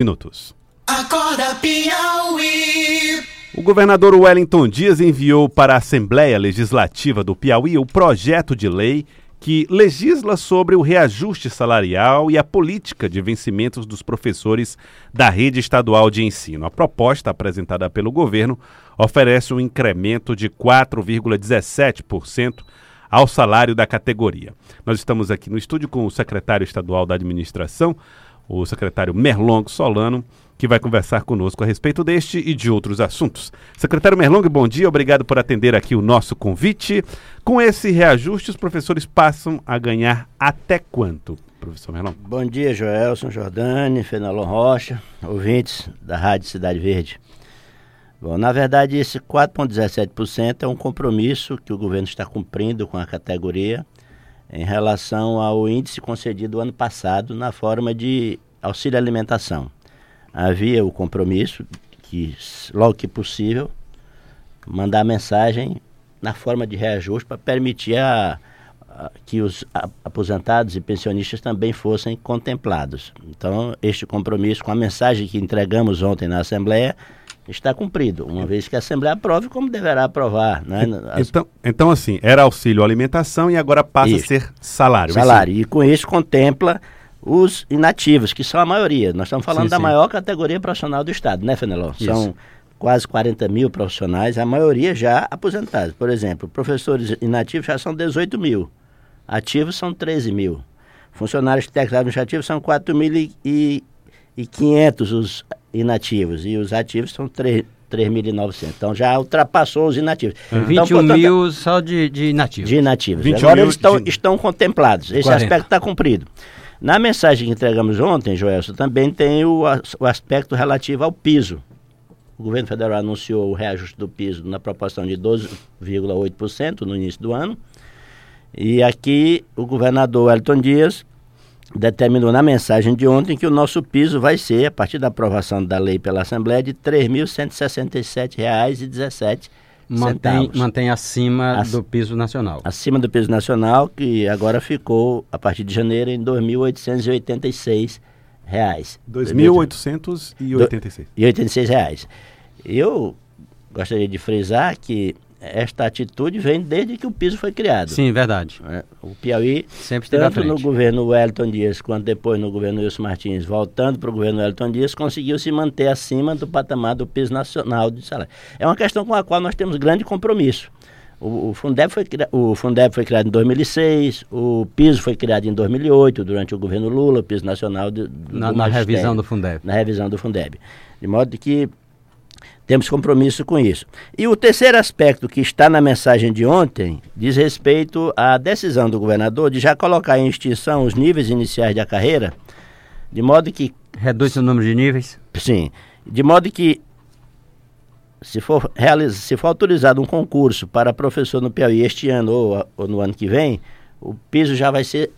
minutos. Acorda Piauí. O governador Wellington Dias enviou para a Assembleia Legislativa do Piauí o projeto de lei que legisla sobre o reajuste salarial e a política de vencimentos dos professores da rede estadual de ensino. A proposta apresentada pelo governo oferece um incremento de 4,17% ao salário da categoria. Nós estamos aqui no estúdio com o secretário estadual da Administração, o secretário Merlong Solano, que vai conversar conosco a respeito deste e de outros assuntos. Secretário Merlong, bom dia, obrigado por atender aqui o nosso convite. Com esse reajuste, os professores passam a ganhar até quanto, professor Merlong? Bom dia, Joelson Jordani, Fenelon Rocha, ouvintes da Rádio Cidade Verde. Bom, na verdade, esse 4,17% é um compromisso que o governo está cumprindo com a categoria em relação ao índice concedido ano passado na forma de auxílio alimentação. Havia o compromisso que, logo que possível, mandar mensagem na forma de reajuste para permitir a, que os aposentados e pensionistas também fossem contemplados. Então, este compromisso, com a mensagem que entregamos ontem na Assembleia, está cumprido, uma vez que a Assembleia aprove como deverá aprovar. Né? As... Então, então, assim, era auxílio alimentação e agora passa isso. a ser salário. Salário, e com isso contempla os inativos, que são a maioria. Nós estamos falando sim, da sim. maior categoria profissional do Estado, né, Fenelon? São quase 40 mil profissionais, a maioria já aposentados. Por exemplo, professores inativos já são 18 mil, ativos são 13 mil, funcionários técnicos administrativos são 4.500 os inativos e os ativos são 3.900. Então já ultrapassou os inativos. Uhum. Então, 21 portanto, mil só de, de inativos. De inativos. Agora eles estão, de... estão contemplados. Esse 40. aspecto está cumprido. Na mensagem que entregamos ontem, Joelson, também tem o, o aspecto relativo ao piso. O governo federal anunciou o reajuste do piso na proporção de 12,8% no início do ano. E aqui o governador Elton Dias determinou na mensagem de ontem que o nosso piso vai ser, a partir da aprovação da lei pela Assembleia, de R$ 3.167,17. Mantém, mantém acima Ac do piso nacional. Acima do piso nacional, que agora ficou, a partir de janeiro, em 2.886 reais. 2.886. E 86 reais. Eu gostaria de frisar que esta atitude vem desde que o piso foi criado. Sim, verdade. É, o Piauí, Sempre tanto no governo Wellington Dias quanto depois no governo Wilson Martins, voltando para o governo Wellington Dias, conseguiu se manter acima do patamar do piso nacional de salário. É uma questão com a qual nós temos grande compromisso. O, o, Fundeb foi, o Fundeb foi criado em 2006, o piso foi criado em 2008, durante o governo Lula, o piso nacional de, do, na, na revisão do Fundeb. Na revisão do Fundeb. De modo que temos compromisso com isso. E o terceiro aspecto que está na mensagem de ontem diz respeito à decisão do governador de já colocar em extinção os níveis iniciais da carreira, de modo que. Reduz o número de níveis? Sim. De modo que, se for, realiza, se for autorizado um concurso para professor no Piauí este ano ou, ou no ano que vem, o piso já vai ser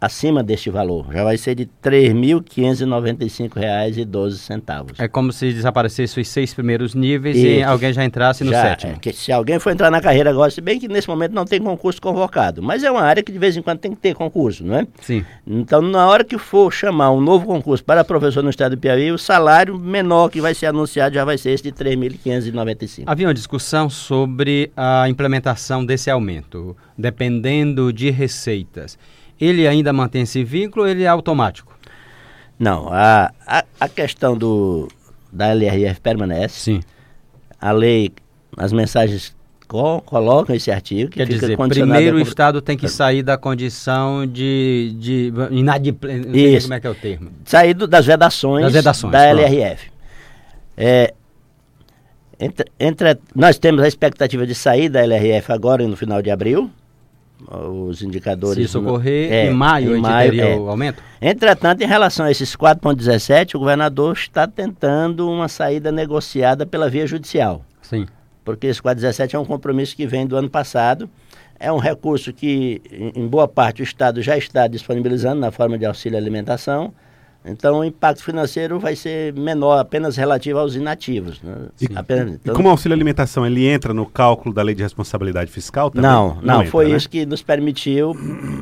acima deste valor, já vai ser de R$ 3.595,12. É como se desaparecesse os seis primeiros níveis e, e alguém já entrasse no já, sétimo. É, se alguém for entrar na carreira agora, se bem que nesse momento não tem concurso convocado, mas é uma área que de vez em quando tem que ter concurso, não é? Sim. Então, na hora que for chamar um novo concurso para professor no estado do Piauí, o salário menor que vai ser anunciado já vai ser esse de R$ 3.595. Havia uma discussão sobre a implementação desse aumento dependendo de receitas, ele ainda mantém esse vínculo ou ele é automático? Não, a, a, a questão do, da LRF permanece. Sim. A lei, as mensagens co colocam esse artigo. Que Quer dizer, primeiro o Estado tem que sair da condição de, de inadimplência, como é que é o termo? Sair do, das vedações, das vedações da pronto. LRF. É, entre, entre, nós temos a expectativa de sair da LRF agora no final de abril, os indicadores. Se socorrer, é, em maio, em maio teria é. o aumento? Entretanto, em relação a esses 4,17, o governador está tentando uma saída negociada pela via judicial. Sim. Porque esse 4,17 é um compromisso que vem do ano passado. É um recurso que, em boa parte, o Estado já está disponibilizando na forma de auxílio alimentação, Então o impacto financeiro vai ser menor, apenas relativo aos inativos. Né? E, apenas, então... e como o auxílio alimentação, ele entra no cálculo da lei de responsabilidade fiscal também? Não, não, não entra, foi né? isso que nos permitiu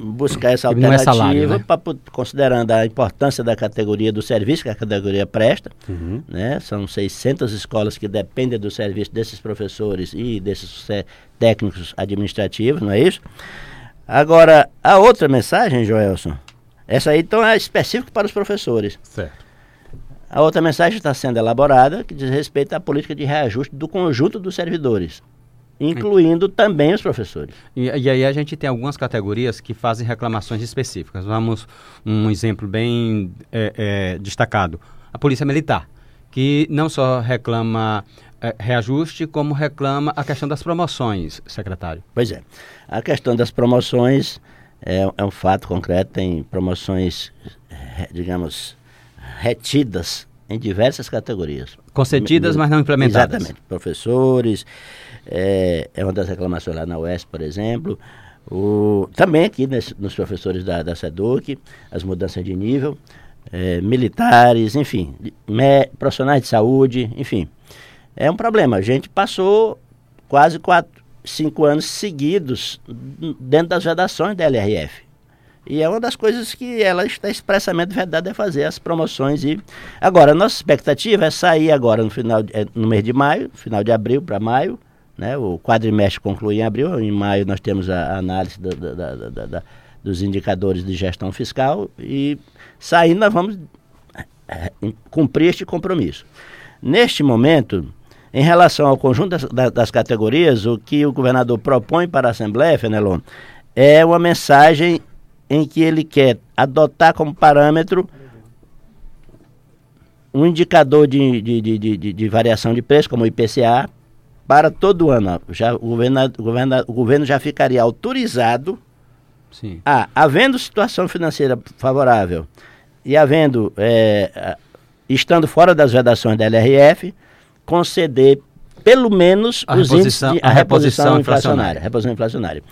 buscar essa alternativa, é salário, né? pra, considerando a importância da categoria do serviço que a categoria presta. Uhum. Né? São 600 escolas que dependem do serviço desses professores e desses técnicos administrativos, não é isso? Agora, a outra mensagem, Joelson, essa aí então é específica para os professores. Certo. A outra mensagem está sendo elaborada que diz respeito à política de reajuste do conjunto dos servidores, incluindo também os professores. E, e, aí a gente tem algumas categorias que fazem reclamações específicas. Vamos um exemplo bem é, é, destacado: a polícia militar, que não só reclama é, reajuste, como reclama a questão das promoções, secretário. Pois é, a questão das promoções é, é um fato concreto, tem promoções, digamos, retidas em diversas categorias. Concedidas, mas não implementadas. Exatamente. Professores, é, é uma das reclamações lá na UES, por exemplo. O, também aqui nesse, nos professores da, da SEDUC, as mudanças de nível, é, militares, enfim, me, profissionais de saúde, enfim. É um problema. A gente passou quase quatro, cinco anos seguidos dentro das redações da LRF. E é uma das coisas que ela está expressamente verdade é fazer as promoções e agora nossa expectativa é sair agora no final é, no mês de maio, final de abril para maio, né? O quadrimestre conclui em abril, em maio nós temos a, análise da, da, da, dos indicadores de gestão fiscal e saindo nós vamos é, cumprir este compromisso. Neste momento, em relação ao conjunto das, das, categorias, o que o governador propõe para a Assembleia, Fenelon, é uma mensagem em que ele quer adotar como parâmetro um indicador de, de, de, de, de variação de preço, como o IPCA, para todo ano. Já, o, governo, o, governo, o governo já ficaria autorizado Sim. a, havendo situação financeira favorável e havendo, é, estando fora das vedações da LRF, conceder pelo menos a os reposição, índices de, a, a reposição, reposição inflacionária. Reposição inflacionária.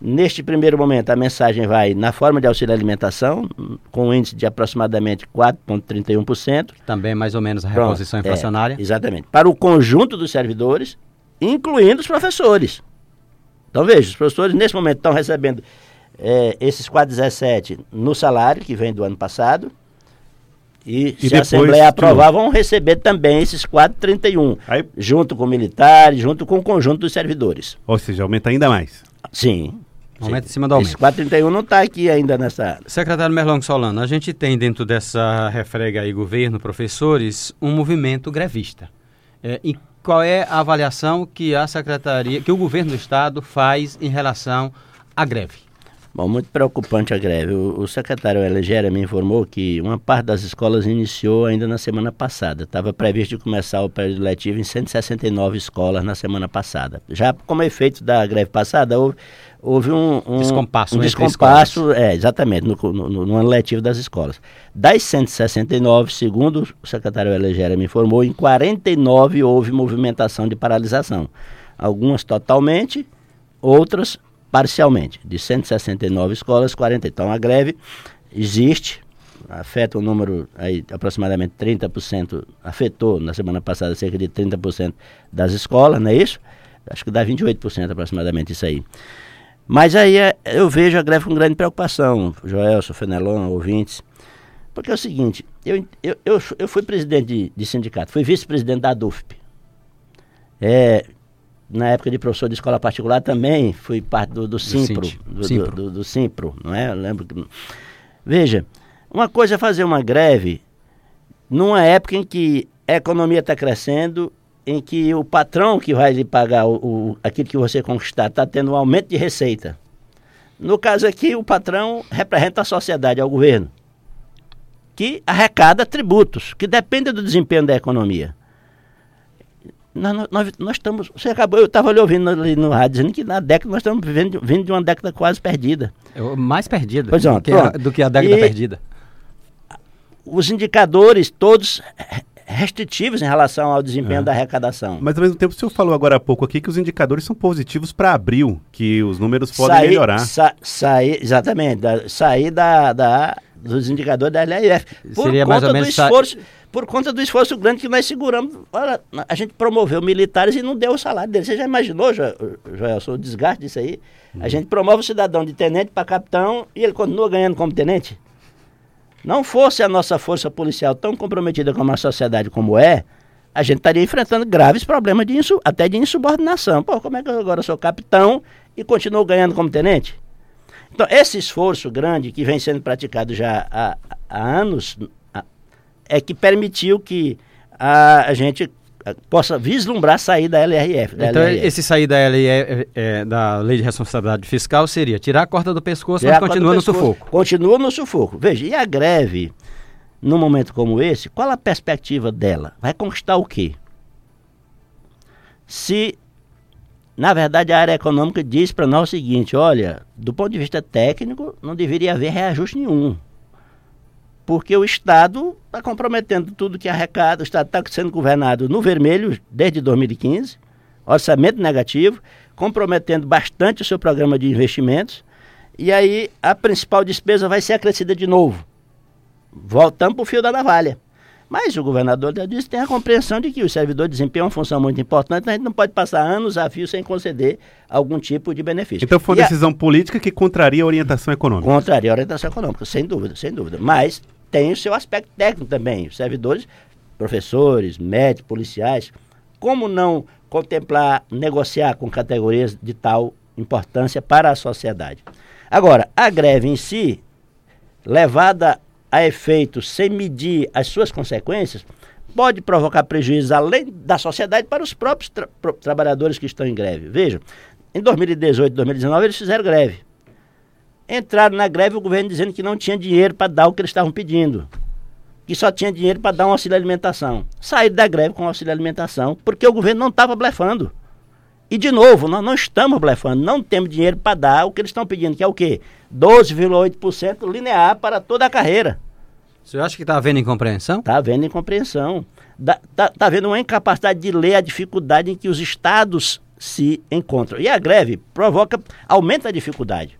Neste primeiro momento, a mensagem vai na forma de auxílio alimentação, com um índice de aproximadamente 4,31%. Também mais ou menos a reposição Pronto, é, inflacionária. É, exatamente. Para o conjunto dos servidores, incluindo os professores. Então veja, os professores nesse momento estão recebendo é, esses 4,17 no salário que vem do ano passado, e, e se a Assembleia aprovar, vão receber também esses 4,31, Aí... junto com militares, junto com o conjunto dos servidores. Ou seja, aumenta ainda mais. Sim. Aumenta em cima do aumento. Esse 431 não está aqui ainda nessa. Secretário Merlong Solano, a gente tem dentro dessa refrega aí, governo, professores, um movimento grevista. É, e qual é a avaliação que a secretaria, que o governo do estado faz em relação à greve? Bom, muito preocupante a greve. O, o secretário Elegéria me informou que uma parte das escolas iniciou ainda na semana passada. Estava previsto de começar o período letivo em 169 escolas na semana passada. Já como efeito da greve passada, houve, houve um, um descompasso, um descompasso é, exatamente, no, no, no, ano letivo das escolas. Das 169, segundo o secretário Elegéria me informou, em 49 houve movimentação de paralisação. Algumas totalmente, outras parcialmente. De 169 escolas, 40. Então a greve existe, afeta o número, aí, aproximadamente 30%, afetou na semana passada cerca de 30% das escolas, não é isso? Acho que dá 28% aproximadamente isso aí. Mas aí é, eu vejo a greve com grande preocupação, Joelson, Fenelon, ouvintes, porque é o seguinte, eu, eu, eu, eu fui presidente de, de sindicato, fui vice-presidente da DUFP. É, na época de professor de escola particular também fui parte do, do, do Simpro, do, Simpro. Do, do, Simpro, não é? Eu lembro que... Veja, uma coisa é fazer uma greve numa época em que a economia está crescendo, em que o patrão que vai lhe pagar o, o aquilo que você conquistar está tendo um aumento de receita. No caso aqui, o patrão representa a sociedade, ao governo, que arrecada tributos, que depende do desempenho da economia. Nós, nós, nós, estamos. Você acabou, eu estava ali ouvindo ali no rádio dizendo que na década nós estamos vivendo, vindo de uma década quase perdida. É mais perdida pois do, é, que a, do que a década e perdida. Os indicadores todos restritivos em relação ao desempenho é. da arrecadação. Mas ao mesmo tempo, o senhor falou agora há pouco aqui que os indicadores são positivos para abril, que os números podem sair, melhorar. Sa, sair, exatamente, da, sair da, da dos indicadores da LRF. Por Seria conta mais ou menos do esforço, por conta do esforço grande que nós seguramos. Olha, a gente promoveu militares e não deu o salário deles. Você já imaginou, jo, Joelson, o desgaste disso aí? A gente promove o cidadão de tenente para capitão e ele continua ganhando como tenente? Não fosse a nossa força policial tão comprometida com a sociedade como é, a gente estaria enfrentando graves problemas de até de insubordinação. Pô, como é que eu agora sou capitão e continuo ganhando como tenente? Então, esse esforço grande que vem sendo praticado já há, há anos é que permitiu que a, a gente possa vislumbrar sair da LRF. Da então, LRF. esse sair da LRF, é, da Lei de Responsabilidade Fiscal seria tirar a corda do pescoço, tirar mas continua no sufoco. Continua no sufoco. Veja, e a greve, num momento como esse, qual a perspectiva dela? Vai conquistar o quê? Se, na verdade, a área econômica diz para nós o seguinte, olha, do ponto de vista técnico, não deveria haver reajuste nenhum porque o Estado está comprometendo tudo que arrecada, o Estado está sendo governado no vermelho desde 2015, orçamento negativo, comprometendo bastante o seu programa de investimentos, e aí a principal despesa vai ser acrescida de novo. Voltamos para o fio da navalha. Mas o governador já disse tem a compreensão de que o servidor desempenha uma função muito importante, então a gente não pode passar anos a fio sem conceder algum tipo de benefício. Então foi uma e decisão a... política que contraria a orientação econômica. Contraria a orientação econômica, sem dúvida, sem dúvida. Mas tem o seu aspecto técnico também. Os servidores, professores, médicos, policiais, como não contemplar, negociar com categorias de tal importância para a sociedade? Agora, a greve em si, levada a efeito sem medir as suas consequências, pode provocar prejuízos além da sociedade para os próprios tra trabalhadores que estão em greve. Veja, em 2018 e 2019 eles fizeram greve entraram na greve o governo dizendo que não tinha dinheiro para dar o que eles estavam pedindo. Que só tinha dinheiro para dar um auxílio alimentação. Saíram da greve com auxílio alimentação porque o governo não estava blefando. E, de novo, nós não estamos blefando, não temos dinheiro para dar o que eles estão pedindo, que é o quê? 12,8% linear para toda a carreira. Você acha que está havendo incompreensão? Está havendo incompreensão. Está tá havendo uma incapacidade de ler a dificuldade em que os estados se encontram. E a greve provoca, aumenta a dificuldade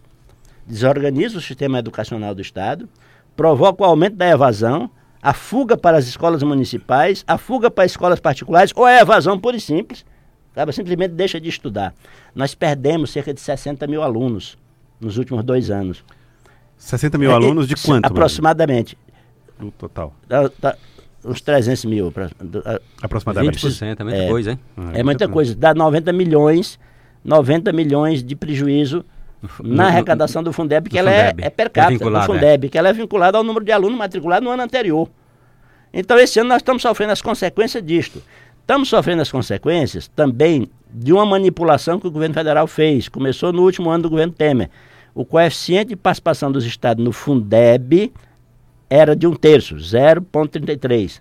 desorganiza o sistema educacional do Estado, provoca o aumento da evasão, a fuga para as escolas municipais, a fuga para as escolas particulares, ou é evasão pura e simples. Sabe? Simplesmente deixa de estudar. Nós perdemos cerca de 60 mil alunos nos últimos dois anos. 60 mil é, alunos de quanto? Aproximadamente. No total. Tá, tá, uns 300 mil. Pra, aproximadamente. 20% é muita é, coisa, hein? Ah, é, é muita coisa. Dá 90 milhões, 90 milhões de prejuízo na arrecadação do Fundeb, que ela é, é, per é capita, é do Fundeb, é. que ela é vinculada ao número de alunos matriculados no ano anterior. Então, esse ano nós estamos sofrendo as consequências disto. Estamos sofrendo as consequências também de uma manipulação que o governo federal fez. Começou no último ano do governo Temer. O coeficiente de participação dos estados no Fundeb era de um terço, 0,33.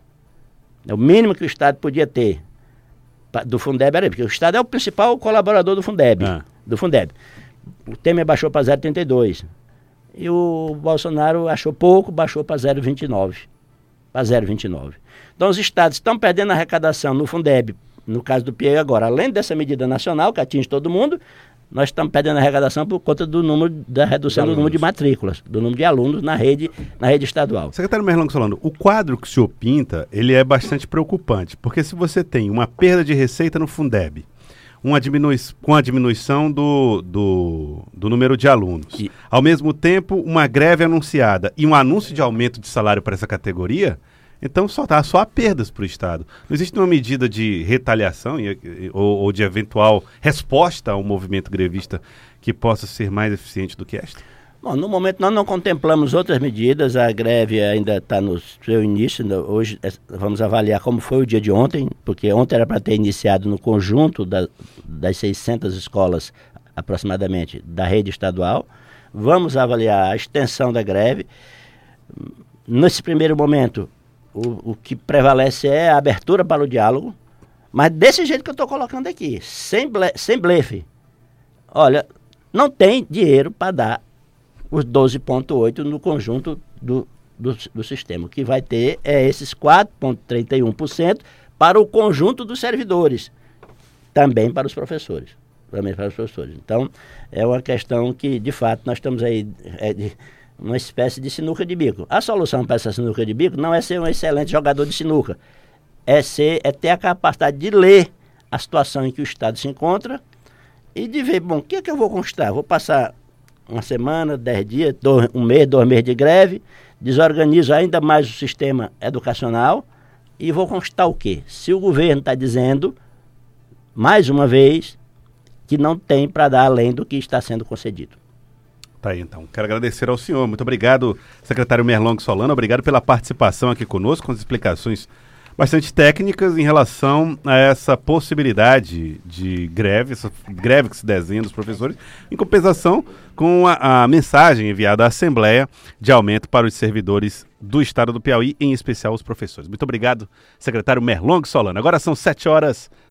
É o mínimo que o estado podia ter do Fundeb era porque o estado é o principal colaborador do Fundeb, ah. do Fundeb o Temer baixou para 0,32. E o Bolsonaro achou pouco, baixou para 0,29. Para 0,29. Então os estados estão perdendo arrecadação no Fundeb, no caso do PIE agora, além dessa medida nacional que atinge todo mundo, nós estamos perdendo arrecadação por conta do número da redução do número de matrículas, do número de alunos na rede, na rede estadual. Secretário Merlão Solano, o quadro que o senhor pinta, ele é bastante preocupante, porque se você tem uma perda de receita no Fundeb, uma diminui com a diminuição do, do, do número de alunos. E... Ao mesmo tempo, uma greve anunciada e um anúncio de aumento de salário para essa categoria, então só, tá, só há perdas para o Estado. Não existe uma medida de retaliação ou, ou de eventual resposta ao movimento grevista que possa ser mais eficiente do que esta? Bom, no momento nós não contemplamos outras medidas, a greve ainda está no seu início, hoje é, vamos avaliar como foi o dia de ontem, porque ontem era para ter iniciado no conjunto da, das 600 escolas aproximadamente da rede estadual, vamos avaliar a extensão da greve, nesse primeiro momento o, o que prevalece é a abertura para o diálogo, mas desse jeito que eu estou colocando aqui, sem, ble, sem blefe, olha, não tem dinheiro para dar os 12,8% no conjunto do, do, do, sistema. O que vai ter é esses 4,31% para o conjunto dos servidores, também para os professores. Também para os professores. Então, é uma questão que, de fato, nós estamos aí é, de, uma espécie de sinuca de bico. A solução para essa sinuca de bico não é ser um excelente jogador de sinuca, é, ser, é ter a capacidade de ler a situação em que o Estado se encontra e de ver, bom, o que é que eu vou conquistar? Vou passar uma semana, dez dias, dois, um mês, dois meses de greve, desorganizo ainda mais o sistema educacional e vou conquistar o quê? Se o governo está dizendo, mais uma vez, que não tem para dar além do que está sendo concedido. Tá aí, então. Quero agradecer ao senhor. Muito obrigado, secretário Merlong Solano. Obrigado pela participação aqui conosco, com as explicações bastante técnicas em relação a essa possibilidade de greve, essa greve que se desenha dos professores, em compensação com a, a mensagem enviada à Assembleia de aumento para os servidores do Estado do Piauí, em especial os professores. Muito obrigado, secretário Merlong Solano. Agora são sete horas